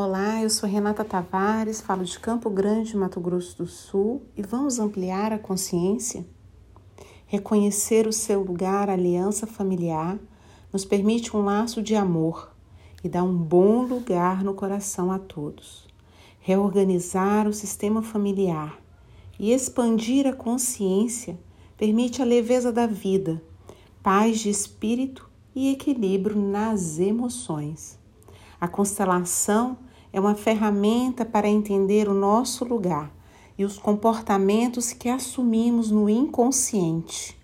Olá, eu sou Renata Tavares, falo de Campo Grande, Mato Grosso do Sul e vamos ampliar a consciência? Reconhecer o seu lugar, aliança familiar, nos permite um laço de amor e dá um bom lugar no coração a todos. Reorganizar o sistema familiar e expandir a consciência permite a leveza da vida, paz de espírito e equilíbrio nas emoções. A constelação é uma ferramenta para entender o nosso lugar e os comportamentos que assumimos no inconsciente.